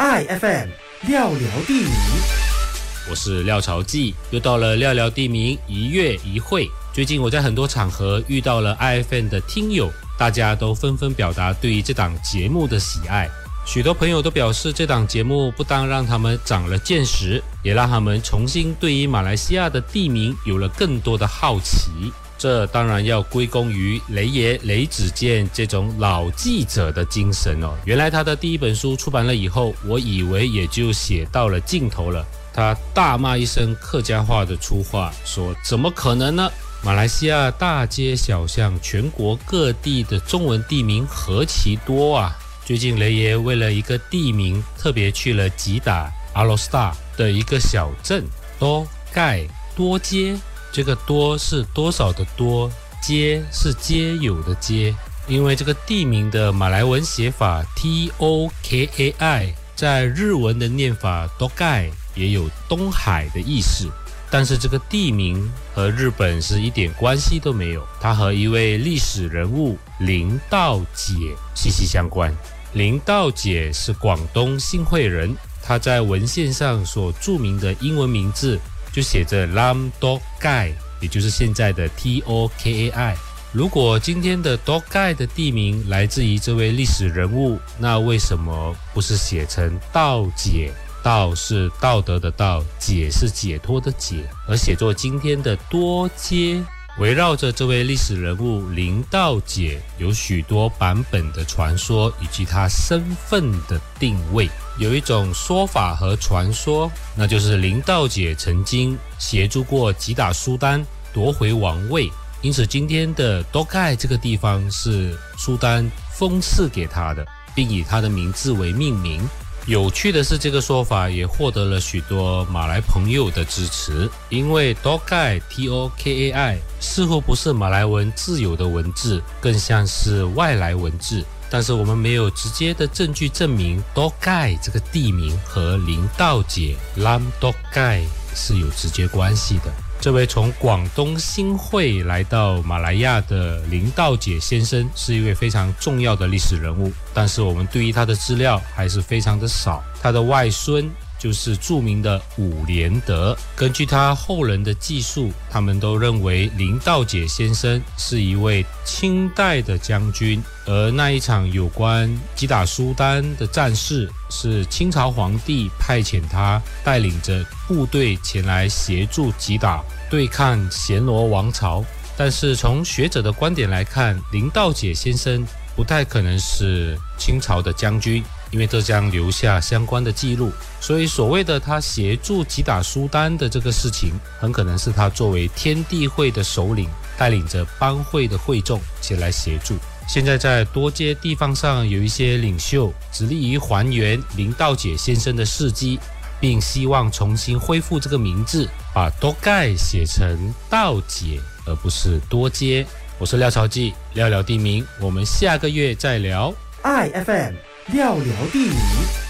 iFM 廖聊地名，我是廖朝记，又到了廖聊地名一月一会。最近我在很多场合遇到了 iFM 的听友，大家都纷纷表达对于这档节目的喜爱。许多朋友都表示，这档节目不但让他们长了见识，也让他们重新对于马来西亚的地名有了更多的好奇。这当然要归功于雷爷雷子健这种老记者的精神哦。原来他的第一本书出版了以后，我以为也就写到了尽头了。他大骂一声客家话的粗话，说：“怎么可能呢？马来西亚大街小巷、全国各地的中文地名何其多啊！”最近雷爷为了一个地名，特别去了吉打阿罗斯塔的一个小镇多盖多街。这个多是多少的多，皆是皆有的皆，因为这个地名的马来文写法 T O K A I，在日文的念法 Dogai 也有东海的意思，但是这个地名和日本是一点关系都没有，它和一位历史人物林道解息息相关。林道解是广东新会人，他在文献上所著名的英文名字。就写着 Lam Dog Gai，也就是现在的 T O K A I。如果今天的 Dog Gai 的地名来自于这位历史人物，那为什么不是写成道解？道是道德的道，解是解脱的解，而写作今天的多街？围绕着这位历史人物林道解，有许多版本的传说以及他身份的定位。有一种说法和传说，那就是林道姐曾经协助过吉打苏丹夺回王位，因此今天的多盖这个地方是苏丹封赐给他的，并以他的名字为命名。有趣的是，这个说法也获得了许多马来朋友的支持，因为 Dokai T O K A I 似乎不是马来文自有的文字，更像是外来文字。但是我们没有直接的证据证明 Dog Guy 这个地名和林道姐 Lam Dokai 是有直接关系的。这位从广东新会来到马来亚的林道姐先生是一位非常重要的历史人物，但是我们对于他的资料还是非常的少。他的外孙。就是著名的伍连德。根据他后人的记述，他们都认为林道解先生是一位清代的将军，而那一场有关击打苏丹的战事，是清朝皇帝派遣他带领着部队前来协助击打对抗暹罗王朝。但是从学者的观点来看，林道解先生不太可能是清朝的将军。因为这将留下相关的记录，所以所谓的他协助击打苏丹的这个事情，很可能是他作为天地会的首领，带领着帮会的会众前来协助。现在在多街地方上有一些领袖，致力于还原林道解先生的事迹，并希望重新恢复这个名字，把多盖写成道解，而不是多街。我是廖朝记，廖聊地名，我们下个月再聊。I F M。廖聊地名。